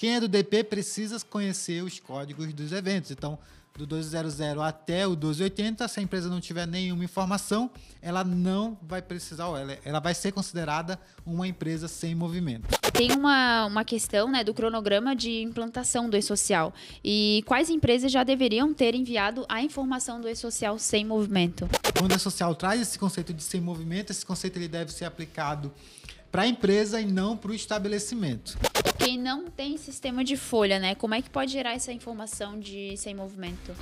Quem é do DP precisa conhecer os códigos dos eventos. Então, do 1200 até o 1280, se a empresa não tiver nenhuma informação, ela não vai precisar, ela, ela vai ser considerada uma empresa sem movimento. Tem uma, uma questão né, do cronograma de implantação do e-social. E quais empresas já deveriam ter enviado a informação do e-social sem movimento? Quando o e-social traz esse conceito de sem movimento, esse conceito ele deve ser aplicado para a empresa e não para o estabelecimento. Quem não tem sistema de folha, né? Como é que pode gerar essa informação de sem movimento?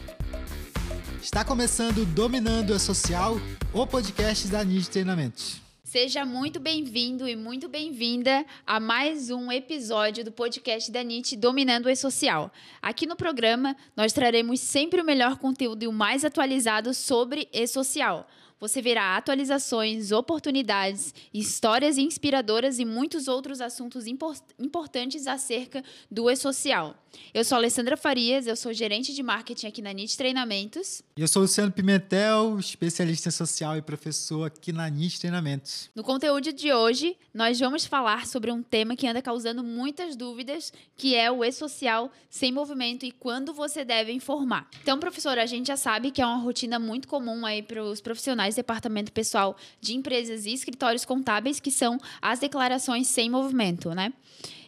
Está começando Dominando a Social, o podcast da NID Treinamentos. Seja muito bem-vindo e muito bem-vinda a mais um episódio do podcast da NIT Dominando o E-Social. Aqui no programa, nós traremos sempre o melhor conteúdo e o mais atualizado sobre E-Social você verá atualizações, oportunidades, histórias inspiradoras e muitos outros assuntos importantes acerca do e-social. Eu sou Alessandra Farias, eu sou gerente de marketing aqui na NIT Treinamentos. E eu sou Luciano Pimentel, especialista em social e professor aqui na NIT Treinamentos. No conteúdo de hoje, nós vamos falar sobre um tema que anda causando muitas dúvidas, que é o e-social sem movimento e quando você deve informar. Então, professor, a gente já sabe que é uma rotina muito comum aí para os profissionais do departamento pessoal de empresas e escritórios contábeis, que são as declarações sem movimento, né?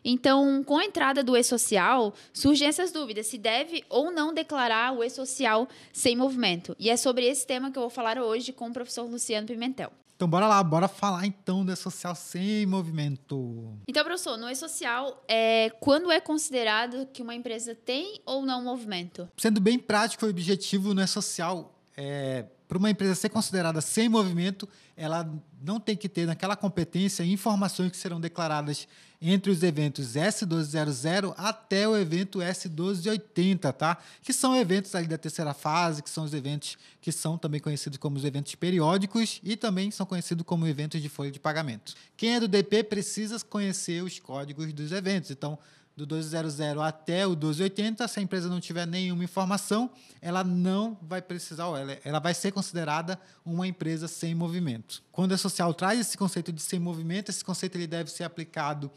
Então, com a entrada do e-social, surgem essas dúvidas se deve ou não declarar o e-social sem movimento. E é sobre esse tema que eu vou falar hoje com o professor Luciano Pimentel. Então bora lá, bora falar então do e-social sem movimento. Então, professor, no e-social, é, quando é considerado que uma empresa tem ou não movimento? Sendo bem prático e objetivo, no e-social, é, para uma empresa ser considerada sem movimento, ela não tem que ter naquela competência informações que serão declaradas entre os eventos S1200 até o evento S1280, tá? Que são eventos ali da terceira fase, que são os eventos que são também conhecidos como os eventos periódicos e também são conhecidos como eventos de folha de pagamento. Quem é do DP precisa conhecer os códigos dos eventos. Então, do 1200 até o 1280, se a empresa não tiver nenhuma informação, ela não vai precisar, ela, ela vai ser considerada uma empresa sem movimento. Quando a social traz esse conceito de sem movimento, esse conceito ele deve ser aplicado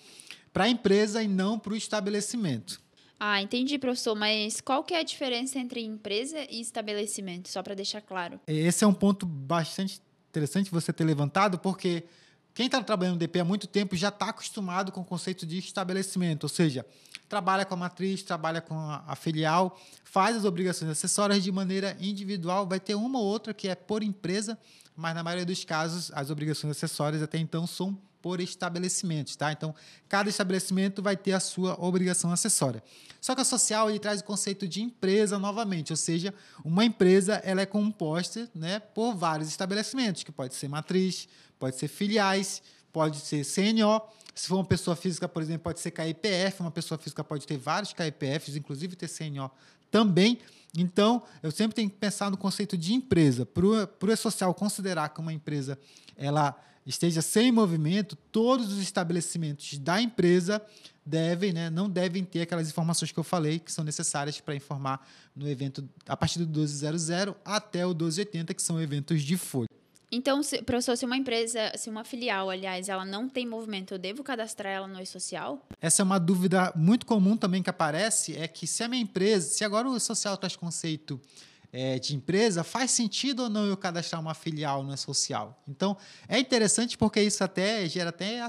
para a empresa e não para o estabelecimento. Ah, entendi, professor, mas qual que é a diferença entre empresa e estabelecimento, só para deixar claro? Esse é um ponto bastante interessante você ter levantado, porque quem está trabalhando no DP há muito tempo já está acostumado com o conceito de estabelecimento, ou seja, trabalha com a matriz, trabalha com a, filial, faz as obrigações acessórias de maneira individual. Vai ter uma ou outra que é por empresa, mas na maioria dos casos as obrigações acessórias até então são por estabelecimentos, tá? Então, cada estabelecimento vai ter a sua obrigação acessória. Só que a social ele traz o conceito de empresa novamente, ou seja, uma empresa ela é composta, né, por vários estabelecimentos, que pode ser matriz, pode ser filiais, pode ser CNO. Se for uma pessoa física, por exemplo, pode ser KIPF, uma pessoa física pode ter vários KIPFs, inclusive ter CNO também. Então, eu sempre tenho que pensar no conceito de empresa. Para o E-Social considerar que uma empresa ela esteja sem movimento, todos os estabelecimentos da empresa devem, né, não devem ter aquelas informações que eu falei que são necessárias para informar no evento a partir do 1200 até o 1280, que são eventos de folha. Então, se, professor, se uma empresa, se uma filial, aliás, ela não tem movimento, eu devo cadastrar ela no e-social? Essa é uma dúvida muito comum também que aparece, é que se a minha empresa, se agora o social traz conceito é, de empresa, faz sentido ou não eu cadastrar uma filial no social? Então, é interessante porque isso até gera até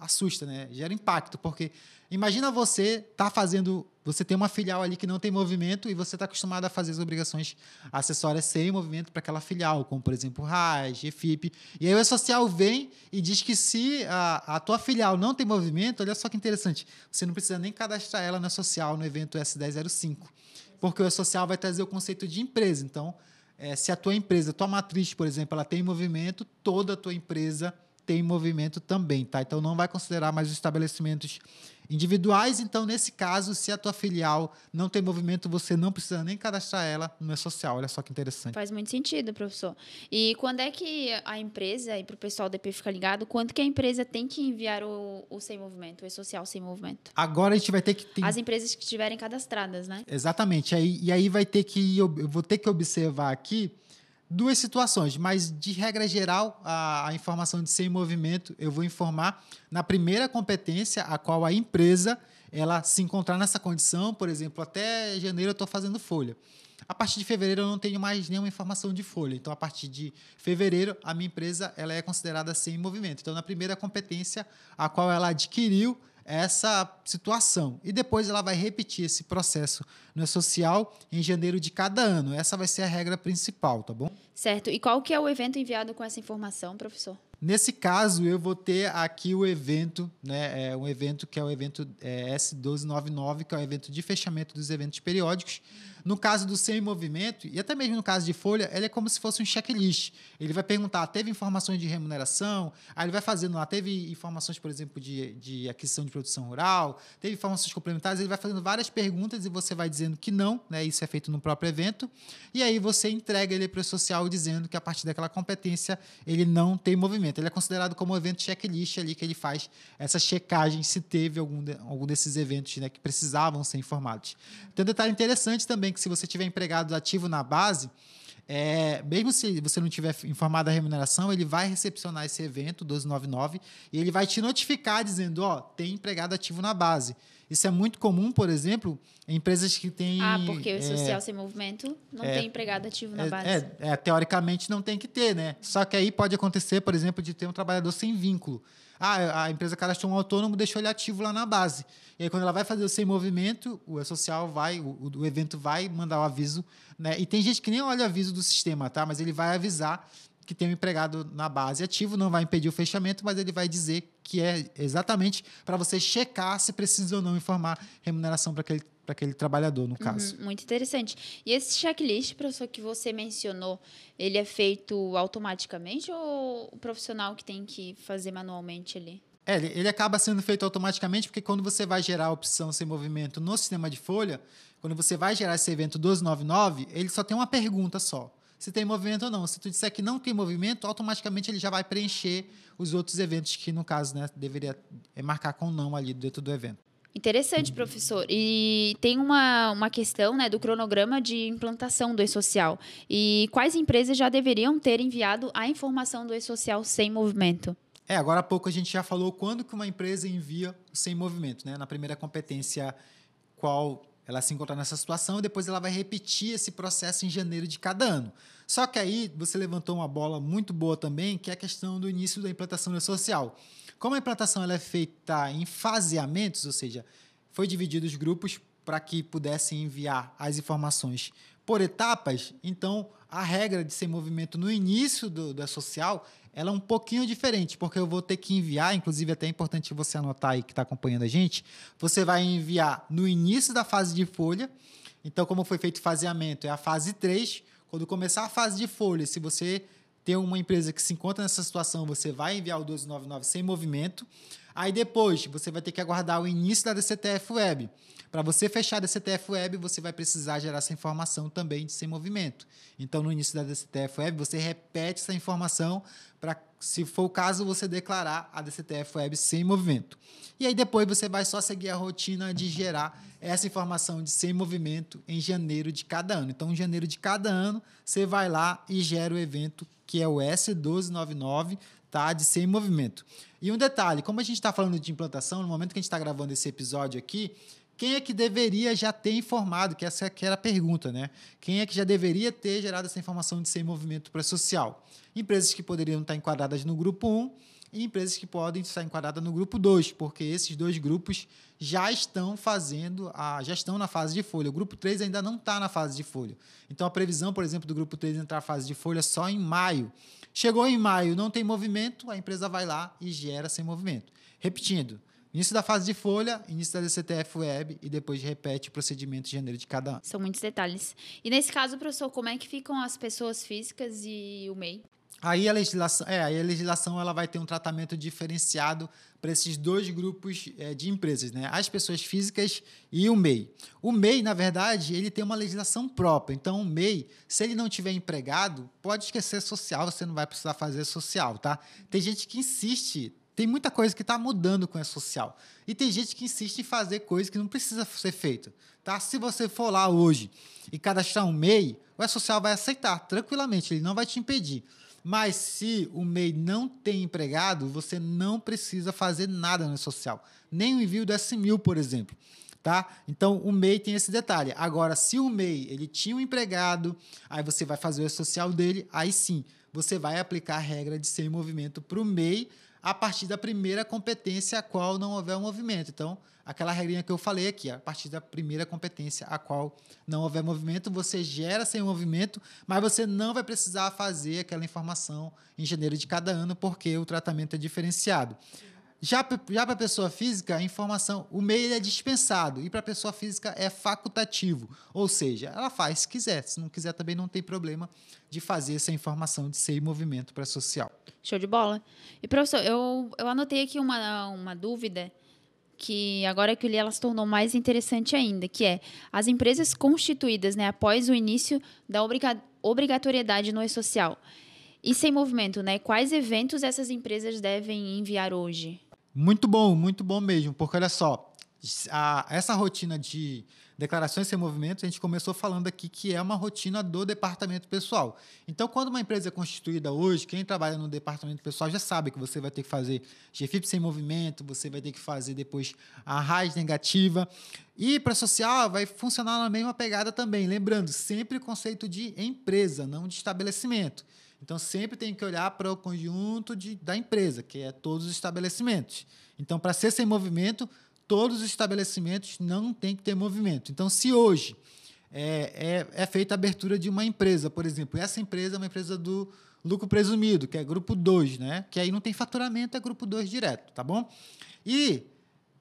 assusta, né? Gera impacto, porque imagina você tá fazendo, você tem uma filial ali que não tem movimento e você está acostumado a fazer as obrigações acessórias sem movimento para aquela filial, como por exemplo RAIS, EFIP, e aí o social vem e diz que se a, a tua filial não tem movimento, olha só que interessante, você não precisa nem cadastrar ela na social no evento S1005 porque o social vai trazer o conceito de empresa. Então, é, se a tua empresa, tua matriz, por exemplo, ela tem movimento, toda a tua empresa tem movimento também, tá? Então não vai considerar mais os estabelecimentos individuais. Então, nesse caso, se a tua filial não tem movimento, você não precisa nem cadastrar ela no meu social. Olha só que interessante. Faz muito sentido, professor. E quando é que a empresa, e para o pessoal do DP ficar ligado, quando que a empresa tem que enviar o, o sem movimento, o e-social sem movimento? Agora a gente vai ter que. As empresas que estiverem cadastradas, né? Exatamente. Aí, e aí vai ter que. Eu vou ter que observar aqui duas situações, mas de regra geral, a, a, informação de sem movimento eu vou informar na primeira competência a qual a empresa ela se encontrar nessa condição, por exemplo, até janeiro eu estou fazendo folha. A partir de fevereiro eu não tenho mais nenhuma informação de folha. Então, a partir de fevereiro, a minha empresa ela é considerada sem movimento. Então, na primeira competência a qual ela adquiriu essa situação. E depois ela vai repetir esse processo no social em janeiro de cada ano. Essa vai ser a regra principal, tá bom? Certo. E qual que é o evento enviado com essa informação, professor? Nesse caso, eu vou ter aqui o evento, né? É um evento que é o evento é, S1299, que é o evento de fechamento dos eventos periódicos. No caso do sem movimento, e até mesmo no caso de folha, ele é como se fosse um checklist. Ele vai perguntar: teve informações de remuneração? Aí ele vai fazendo lá, teve informações, por exemplo, de, de aquisição de produção rural, teve informações complementares, ele vai fazendo várias perguntas e você vai dizendo que não, né? Isso é feito no próprio evento. E aí você entrega ele para o social dizendo que a partir daquela competência ele não tem movimento. Ele é considerado como um evento checklist ali que ele faz essa checagem se teve algum, de, algum desses eventos né, que precisavam ser informados. Tem um detalhe interessante também que se você tiver empregado ativo na base, é, mesmo se você não tiver informado a remuneração, ele vai recepcionar esse evento 1299 e ele vai te notificar dizendo, ó, tem empregado ativo na base. Isso é muito comum, por exemplo, em empresas que têm. Ah, porque o é, social sem movimento não é, tem empregado ativo na é, base. É, é, teoricamente não tem que ter, né? Só que aí pode acontecer, por exemplo, de ter um trabalhador sem vínculo. Ah, a empresa cadastrou um autônomo, deixou ele ativo lá na base. E aí, quando ela vai fazer o sem movimento, o social vai, o, o evento vai mandar o aviso. Né? E tem gente que nem olha o aviso do sistema, tá? Mas ele vai avisar que tem um empregado na base ativo, não vai impedir o fechamento, mas ele vai dizer que é exatamente para você checar se precisa ou não informar remuneração para aquele para aquele trabalhador, no caso. Uhum, muito interessante. E esse checklist, professor, que você mencionou, ele é feito automaticamente ou o profissional que tem que fazer manualmente ali? É, ele, ele acaba sendo feito automaticamente porque quando você vai gerar a opção sem movimento no sistema de folha, quando você vai gerar esse evento 1299, ele só tem uma pergunta só. Se tem movimento ou não. Se tu disser que não tem movimento, automaticamente ele já vai preencher os outros eventos que, no caso, né, deveria é, marcar com não ali dentro do evento. Interessante, professor. E tem uma, uma questão né, do cronograma de implantação do e-social. E quais empresas já deveriam ter enviado a informação do e-social sem movimento? É, agora há pouco a gente já falou quando que uma empresa envia sem movimento, né? Na primeira competência, qual ela se encontra nessa situação, e depois ela vai repetir esse processo em janeiro de cada ano. Só que aí você levantou uma bola muito boa também, que é a questão do início da implantação social. Como a implantação ela é feita em faseamentos, ou seja, foi dividido os grupos para que pudessem enviar as informações por etapas, então a regra de ser movimento no início do, da social ela é um pouquinho diferente, porque eu vou ter que enviar, inclusive até é importante você anotar aí que está acompanhando a gente, você vai enviar no início da fase de folha, então como foi feito o faseamento, é a fase 3, quando começar a fase de folha, se você tem uma empresa que se encontra nessa situação, você vai enviar o 1299 sem movimento, aí depois você vai ter que aguardar o início da DCTF Web, para você fechar a DCTF Web, você vai precisar gerar essa informação também de sem movimento. Então, no início da DCTF Web, você repete essa informação para, se for o caso, você declarar a DCTF Web sem movimento. E aí depois você vai só seguir a rotina de gerar essa informação de sem movimento em janeiro de cada ano. Então, em janeiro de cada ano, você vai lá e gera o evento que é o S1299, tá? De sem movimento. E um detalhe, como a gente está falando de implantação, no momento que a gente está gravando esse episódio aqui, quem é que deveria já ter informado? Que essa que era a pergunta, né? Quem é que já deveria ter gerado essa informação de sem movimento pré-social? Empresas que poderiam estar enquadradas no grupo 1 e empresas que podem estar enquadradas no grupo 2, porque esses dois grupos já estão fazendo, a, já estão na fase de folha. O grupo 3 ainda não está na fase de folha. Então a previsão, por exemplo, do grupo 3 entrar na fase de folha só em maio. Chegou em maio, não tem movimento, a empresa vai lá e gera sem movimento. Repetindo, Início da fase de folha, início da DCTF Web e depois repete o procedimento de janeiro de cada ano. São muitos detalhes. E nesse caso, professor, como é que ficam as pessoas físicas e o MEI? Aí a legislação, é, a legislação ela vai ter um tratamento diferenciado para esses dois grupos é, de empresas, né? As pessoas físicas e o MEI. O MEI, na verdade, ele tem uma legislação própria. Então, o MEI, se ele não tiver empregado, pode esquecer social, você não vai precisar fazer social, tá? Tem gente que insiste tem muita coisa que está mudando com a social. E tem gente que insiste em fazer coisas que não precisa ser feita. Tá? Se você for lá hoje e cadastrar um MEI, o E-Social vai aceitar tranquilamente, ele não vai te impedir. Mas se o MEI não tem empregado, você não precisa fazer nada no social. Nem o envio do S1000, por exemplo. Tá? Então, o MEI tem esse detalhe. Agora, se o MEI ele tinha um empregado, aí você vai fazer o social dele, aí sim, você vai aplicar a regra de sem movimento para o MEI a partir da primeira competência a qual não houver um movimento. Então, aquela regrinha que eu falei aqui, a partir da primeira competência a qual não houver movimento, você gera sem movimento, mas você não vai precisar fazer aquela informação em janeiro de cada ano, porque o tratamento é diferenciado. Já, já para a pessoa física, a informação, o MEI é dispensado e para a pessoa física é facultativo, ou seja, ela faz se quiser, se não quiser também não tem problema de fazer essa informação de ser movimento para social. Show de bola. E professor, eu, eu anotei aqui uma, uma dúvida que agora que eu li ela se tornou mais interessante ainda, que é as empresas constituídas né, após o início da obriga obrigatoriedade no e-social e sem movimento, né? Quais eventos essas empresas devem enviar hoje? Muito bom, muito bom mesmo, porque olha só, a, essa rotina de declarações sem movimento, a gente começou falando aqui que é uma rotina do departamento pessoal. Então, quando uma empresa é constituída hoje, quem trabalha no departamento pessoal já sabe que você vai ter que fazer GFIP sem movimento, você vai ter que fazer depois a RAIS negativa. E para social vai funcionar na mesma pegada também. Lembrando, sempre o conceito de empresa, não de estabelecimento. Então, sempre tem que olhar para o conjunto de, da empresa, que é todos os estabelecimentos. Então, para ser sem movimento, todos os estabelecimentos não tem que ter movimento. Então, se hoje é, é, é feita a abertura de uma empresa, por exemplo, essa empresa é uma empresa do lucro presumido, que é grupo 2, né? que aí não tem faturamento, é grupo 2 direto, tá bom? E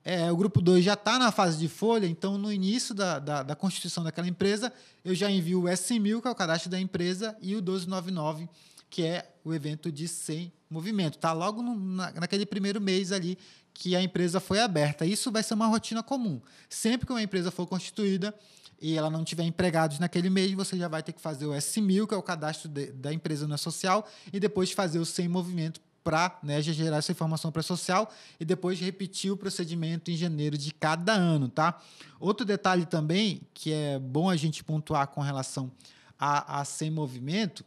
é, o grupo 2 já está na fase de folha, então no início da, da, da, constituição daquela empresa, eu já envio o S1000, que é o cadastro da empresa, e o 1299, que é o evento de 100 movimento. Está logo no, na, naquele primeiro mês ali que a empresa foi aberta. Isso vai ser uma rotina comum. Sempre que uma empresa for constituída e ela não tiver empregados naquele mês, você já vai ter que fazer o S1000, que é o cadastro de, da empresa no social, e depois fazer o 100 movimento para né, gerar essa informação para social e depois repetir o procedimento em janeiro de cada ano, tá? Outro detalhe também que é bom a gente pontuar com relação a, a sem movimento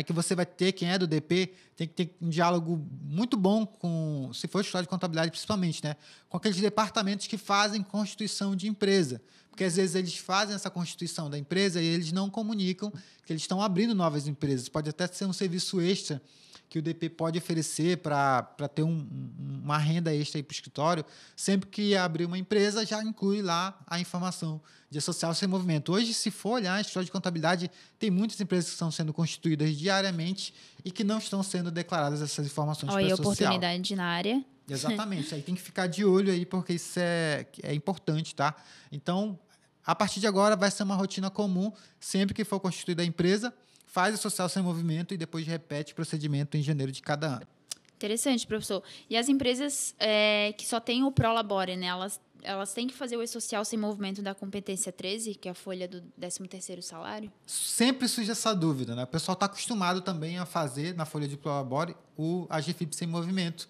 é que você vai ter, quem é do DP, tem que ter um diálogo muito bom com, se for história de contabilidade principalmente, né? Com aqueles departamentos que fazem constituição de empresa. Porque às vezes eles fazem essa constituição da empresa e eles não comunicam que eles estão abrindo novas empresas. Pode até ser um serviço extra que o DP pode oferecer para ter um, uma renda extra para o escritório, sempre que abrir uma empresa, já inclui lá a informação de social sem movimento. Hoje, se for olhar a história de contabilidade, tem muitas empresas que estão sendo constituídas diariamente e que não estão sendo declaradas essas informações para social. oportunidade na área. Exatamente. aí tem que ficar de olho aí, porque isso é, é importante, tá? Então, a partir de agora, vai ser uma rotina comum, sempre que for constituída a empresa, faz o social sem movimento e depois repete o procedimento em janeiro de cada ano. Interessante, professor. E as empresas é, que só têm o Prolabore, né? Elas, elas têm que fazer o e-social sem movimento da competência 13, que é a folha do 13º salário? Sempre surge essa dúvida, né? O pessoal está acostumado também a fazer na folha de Prolabore o AGFIP sem movimento,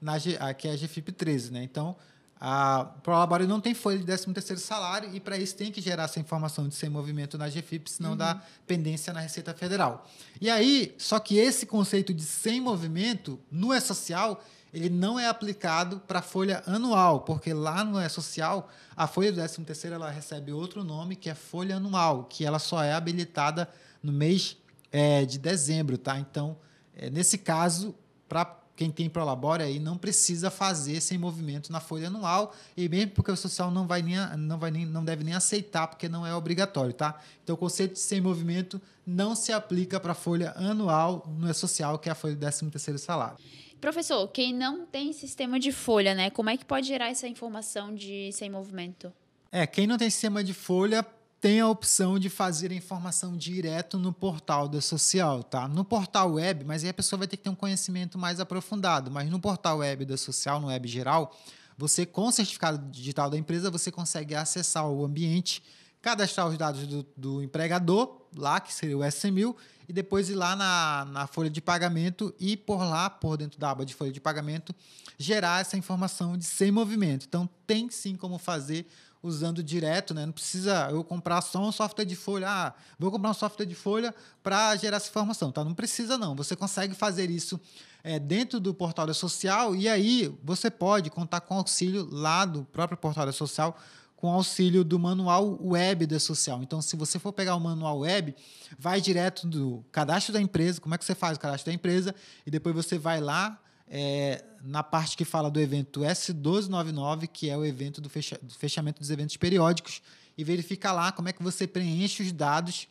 na, que é a AGFIP 13, né? Então, a Prolabore não tem folha de 13º salário e para isso tem que gerar essa informação de sem movimento na GFIP, senão uhum. dá pendência na Receita Federal. E aí, só que esse conceito de sem movimento no E-Social, ele não é aplicado para a folha anual, porque lá no E-Social, a folha do 13º ela recebe outro nome, que é folha anual, que ela só é habilitada no mês é, de dezembro, tá? Então, é, nesse caso, para quem tem Prolabore aí não precisa fazer sem movimento na folha anual e mesmo porque o social não vai nem não vai nem não deve nem aceitar porque não é obrigatório, tá? Então o conceito de sem movimento não se aplica para a folha anual no é social, que é a folha do 13º salário. Professor, quem não tem sistema de folha, né? Como é que pode gerar essa informação de sem movimento? É, quem não tem sistema de folha tem a opção de fazer a informação direto no portal da social, tá? No portal web, mas aí a pessoa vai ter que ter um conhecimento mais aprofundado, mas no portal web da social, no web geral, você com o certificado digital da empresa, você consegue acessar o ambiente, cadastrar os dados do, do empregador, lá que seria o S1000, e depois ir lá na, na folha de pagamento e por lá, por dentro da aba de folha de pagamento, gerar essa informação de sem movimento. Então, tem sim como fazer usando direto, né? Não precisa eu comprar só um software de folha. Ah, vou comprar um software de folha para gerar essa informação, tá? Não precisa não. Você consegue fazer isso é, dentro do portal social e aí você pode contar com auxílio lá do próprio portal social com auxílio do manual web da social. Então, se você for pegar o manual web, vai direto do cadastro da empresa, como é que você faz o cadastro da empresa, e depois você vai lá é, na parte que fala do evento S1299, que é o evento do, fecha, do fechamento dos eventos periódicos, e verifica lá como é que você preenche os dados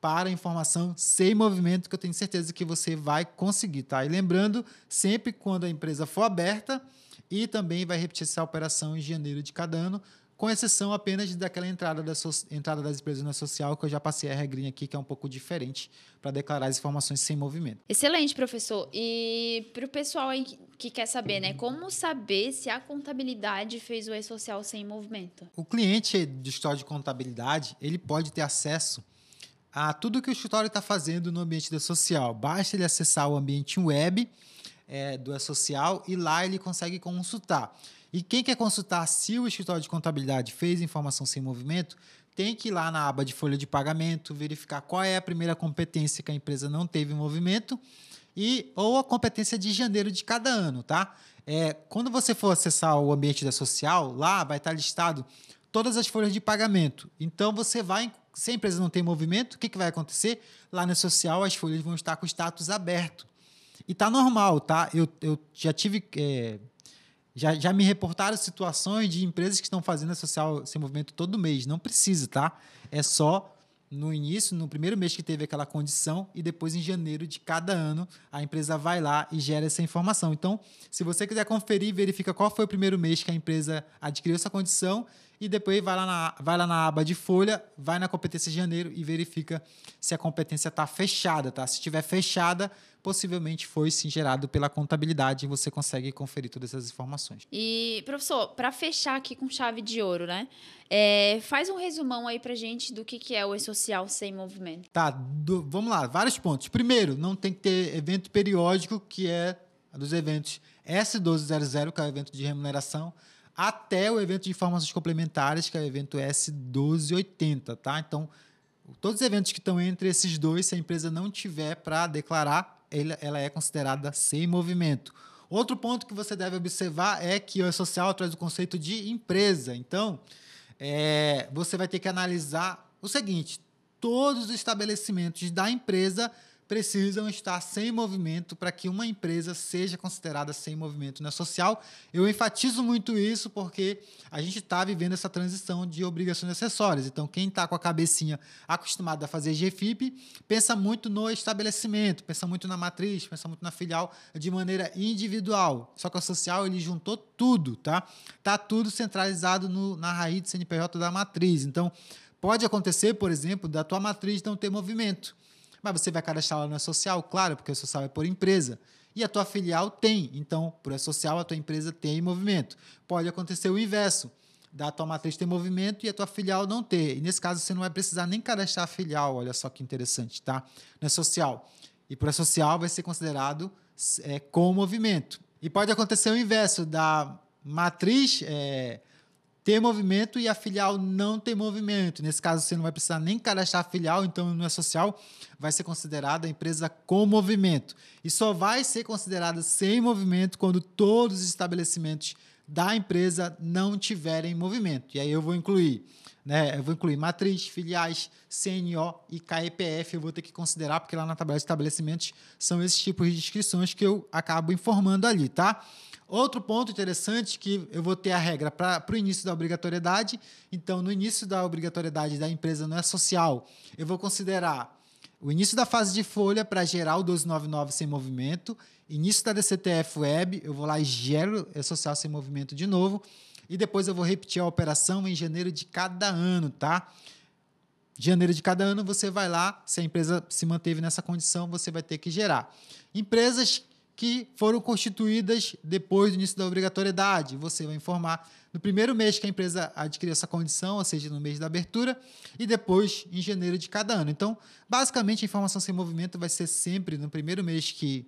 para a informação sem movimento, que eu tenho certeza que você vai conseguir, tá? E lembrando, sempre quando a empresa for aberta, e também vai repetir essa operação em janeiro de cada ano, com exceção apenas daquela entrada, da so entrada das empresas na social, que eu já passei a regrinha aqui, que é um pouco diferente, para declarar as informações sem movimento. Excelente, professor. E para o pessoal aí que quer saber, né? Como saber se a contabilidade fez o e-social sem movimento? O cliente do escritório de contabilidade, ele pode ter acesso a tudo que o escritório está fazendo no ambiente da social. Basta ele acessar o ambiente web é, do e-social e lá ele consegue consultar. E quem quer consultar se o escritório de contabilidade fez informação sem movimento, tem que ir lá na aba de folha de pagamento, verificar qual é a primeira competência que a empresa não teve movimento e ou a competência de janeiro de cada ano, tá? É, quando você for acessar o ambiente da social, lá vai estar listado todas as folhas de pagamento. Então você vai, se a empresa não tem movimento, o que, que vai acontecer? Lá na social as folhas vão estar com o status aberto. E tá normal, tá? Eu, eu já tive é, já, já me reportaram situações de empresas que estão fazendo social, esse movimento todo mês. Não precisa, tá? É só no início, no primeiro mês que teve aquela condição, e depois em janeiro de cada ano, a empresa vai lá e gera essa informação. Então, se você quiser conferir, verifica qual foi o primeiro mês que a empresa adquiriu essa condição e depois vai lá na, vai lá na aba de folha, vai na competência de janeiro e verifica se a competência está fechada, tá? Se estiver fechada, possivelmente foi sim gerado pela contabilidade e você consegue conferir todas essas informações. E, professor, para fechar aqui com chave de ouro, né? É, faz um resumão aí pra gente do que, que é o E-Social sem movimento. Tá, do, vamos lá, vários pontos. Primeiro, não tem que ter evento periódico, que é dos eventos S1200, que é o evento de remuneração, até o evento de informações complementares, que é o evento S1280, tá? Então, todos os eventos que estão entre esses dois, se a empresa não tiver para declarar, ela é considerada sem movimento. Outro ponto que você deve observar é que o social traz o conceito de empresa. Então, é, você vai ter que analisar o seguinte: todos os estabelecimentos da empresa precisam estar sem movimento para que uma empresa seja considerada sem movimento na social. Eu enfatizo muito isso porque a gente está vivendo essa transição de obrigações acessórias. Então, quem está com a cabecinha acostumada a fazer GFIP, pensa muito no estabelecimento, pensa muito na matriz, pensa muito na filial de maneira individual. Só que a social ele juntou tudo, tá? Tá tudo centralizado no, na raiz do CNPJ da matriz. Então, pode acontecer, por exemplo, da tua matriz não ter movimento. Mas você vai cadastrar lá na social, claro, porque a social é por empresa. E a tua filial tem. Então, por social, a tua empresa tem movimento. Pode acontecer o inverso. Da tua matriz ter movimento e a tua filial não ter. E nesse caso, você não vai precisar nem cadastrar a filial. Olha só que interessante, tá? Na social. E por a social vai ser considerado é, com movimento. E pode acontecer o inverso, da matriz é, ter movimento e a filial não ter movimento. Nesse caso, você não vai precisar nem cadastrar a filial, então não é social, vai ser considerada a empresa com movimento. E só vai ser considerada sem movimento quando todos os estabelecimentos da empresa não tiverem movimento. E aí eu vou incluir, né? Eu vou incluir matriz, filiais, CNO e KEPF. Eu vou ter que considerar, porque lá na tabela de estabelecimentos são esses tipos de inscrições que eu acabo informando ali, tá? Outro ponto interessante que eu vou ter a regra para o início da obrigatoriedade. Então, no início da obrigatoriedade da empresa não é social, eu vou considerar o início da fase de folha para gerar o 1299 sem movimento, início da DCTF Web, eu vou lá e gero é social sem movimento de novo, e depois eu vou repetir a operação em janeiro de cada ano, tá? Janeiro de cada ano você vai lá, se a empresa se manteve nessa condição, você vai ter que gerar. Empresas que foram constituídas depois do início da obrigatoriedade. Você vai informar no primeiro mês que a empresa adquiriu essa condição, ou seja, no mês da abertura, e depois em janeiro de cada ano. Então, basicamente, a informação sem movimento vai ser sempre no primeiro mês que,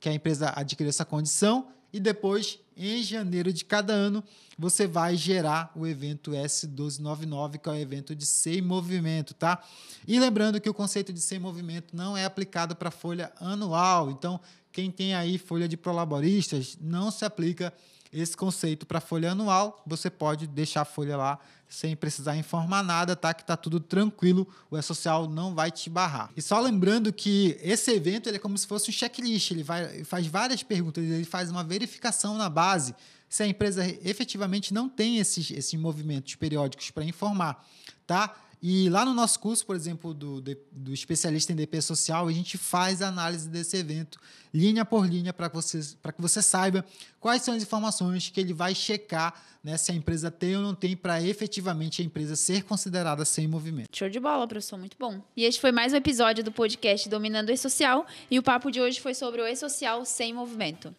que a empresa adquiriu essa condição e depois, em janeiro de cada ano, você vai gerar o evento S1299, que é o evento de sem movimento, tá? E lembrando que o conceito de sem movimento não é aplicado para folha anual. Então, quem tem aí folha de prolaboristas, não se aplica esse conceito para folha anual. Você pode deixar a folha lá sem precisar informar nada, tá? Que tá tudo tranquilo, o E-Social não vai te barrar. E só lembrando que esse evento ele é como se fosse um checklist, ele vai, faz várias perguntas, ele faz uma verificação na base se a empresa efetivamente não tem esses, esses movimentos periódicos para informar, tá? E lá no nosso curso, por exemplo, do, do especialista em DP social, a gente faz a análise desse evento linha por linha para você, que você saiba quais são as informações que ele vai checar né, se a empresa tem ou não tem para efetivamente a empresa ser considerada sem movimento. Show de bola, professor, muito bom. E este foi mais um episódio do podcast Dominando o E-Social e o papo de hoje foi sobre o E-Social sem movimento.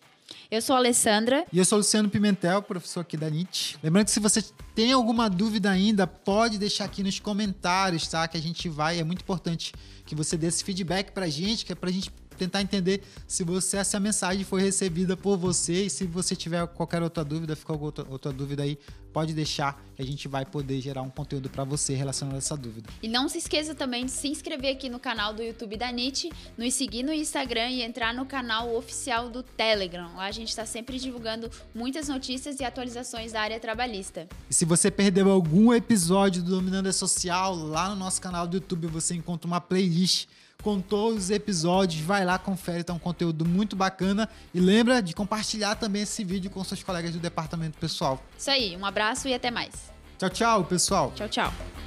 Eu sou a Alessandra. E eu sou o Luciano Pimentel, professor aqui da NIT. Lembrando que se você tem alguma dúvida ainda, pode deixar aqui nos comentários, tá? Que a gente vai. É muito importante que você dê esse feedback pra gente, que é pra gente tentar entender se você essa mensagem foi recebida por você e se você tiver qualquer outra dúvida, ficou outra, outra dúvida aí, pode deixar que a gente vai poder gerar um conteúdo para você relacionado a essa dúvida. E não se esqueça também de se inscrever aqui no canal do YouTube da NIT, nos seguir no Instagram e entrar no canal oficial do Telegram. Lá a gente está sempre divulgando muitas notícias e atualizações da área trabalhista. E se você perdeu algum episódio do Dominando é Social, lá no nosso canal do YouTube você encontra uma playlist com todos os episódios. Vai lá, confere, tá um conteúdo muito bacana. E lembra de compartilhar também esse vídeo com seus colegas do departamento pessoal. Isso aí, um abraço e até mais. Tchau, tchau, pessoal. Tchau, tchau.